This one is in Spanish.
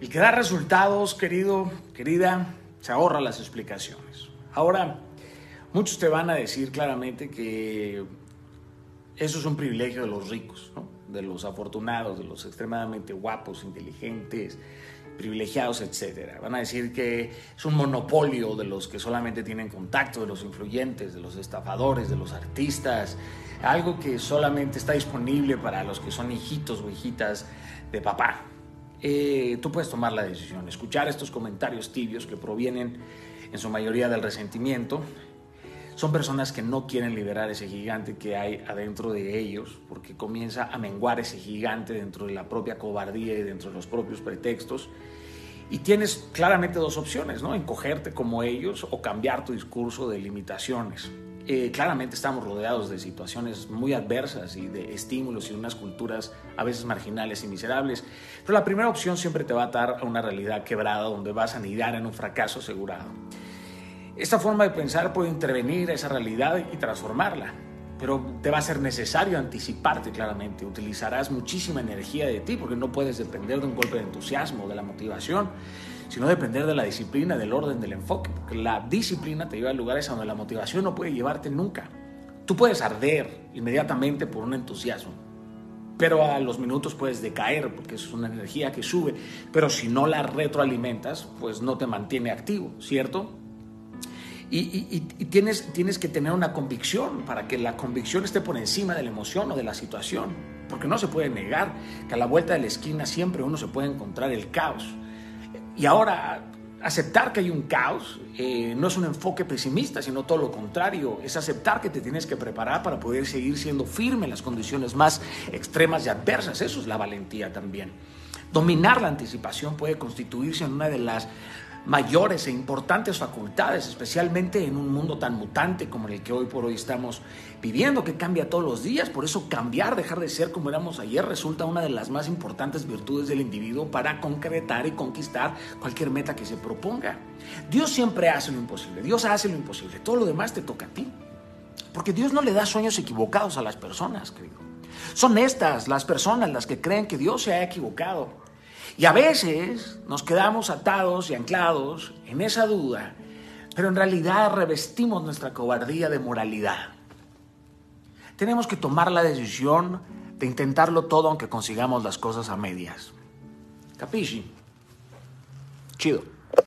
El que da resultados, querido, querida, se ahorra las explicaciones. Ahora, muchos te van a decir claramente que eso es un privilegio de los ricos, de los afortunados, de los extremadamente guapos, inteligentes, privilegiados, etc. Van a decir que es un monopolio de los que solamente tienen contacto, de los influyentes, de los estafadores, de los artistas, algo que solamente está disponible para los que son hijitos o hijitas de papá. Eh, tú puedes tomar la decisión, escuchar estos comentarios tibios que provienen en su mayoría del resentimiento, son personas que no quieren liberar ese gigante que hay adentro de ellos, porque comienza a menguar ese gigante dentro de la propia cobardía y dentro de los propios pretextos. Y tienes claramente dos opciones, ¿no? Encogerte como ellos o cambiar tu discurso de limitaciones. Eh, claramente estamos rodeados de situaciones muy adversas y de estímulos y unas culturas a veces marginales y miserables, pero la primera opción siempre te va a atar a una realidad quebrada donde vas a anidar en un fracaso asegurado. Esta forma de pensar puede intervenir a esa realidad y transformarla, pero te va a ser necesario anticiparte claramente. Utilizarás muchísima energía de ti porque no puedes depender de un golpe de entusiasmo, de la motivación, sino depender de la disciplina, del orden, del enfoque, porque la disciplina te lleva a lugares a donde la motivación no puede llevarte nunca. Tú puedes arder inmediatamente por un entusiasmo, pero a los minutos puedes decaer porque es una energía que sube, pero si no la retroalimentas, pues no te mantiene activo, ¿cierto? Y, tienes, tienes que tener una convicción para que la convicción esté por encima de la emoción o de la situación. Porque no se puede negar que a la vuelta de la esquina siempre uno se puede encontrar el caos. Y ahora, aceptar que hay un caos eh, no es un enfoque pesimista, sino todo lo contrario. Es aceptar que te tienes que preparar para poder seguir siendo firme en las condiciones más extremas y adversas. Eso es la valentía también. Dominar la anticipación puede constituirse en una de las mayores e importantes facultades, especialmente en un mundo tan mutante como el que hoy por hoy estamos viviendo, que cambia todos los días. Por eso cambiar, dejar de ser como éramos ayer, resulta una de las más importantes virtudes del individuo para concretar y conquistar cualquier meta que se proponga. Dios siempre hace lo imposible, Dios hace lo imposible, todo lo demás te toca a ti. Porque Dios no le da sueños equivocados a las personas, querido. Son estas las personas las que creen que Dios se ha equivocado y a veces nos quedamos atados y anclados en esa duda, pero en realidad revestimos nuestra cobardía de moralidad. Tenemos que tomar la decisión de intentarlo todo aunque consigamos las cosas a medias. Capisci? Chido.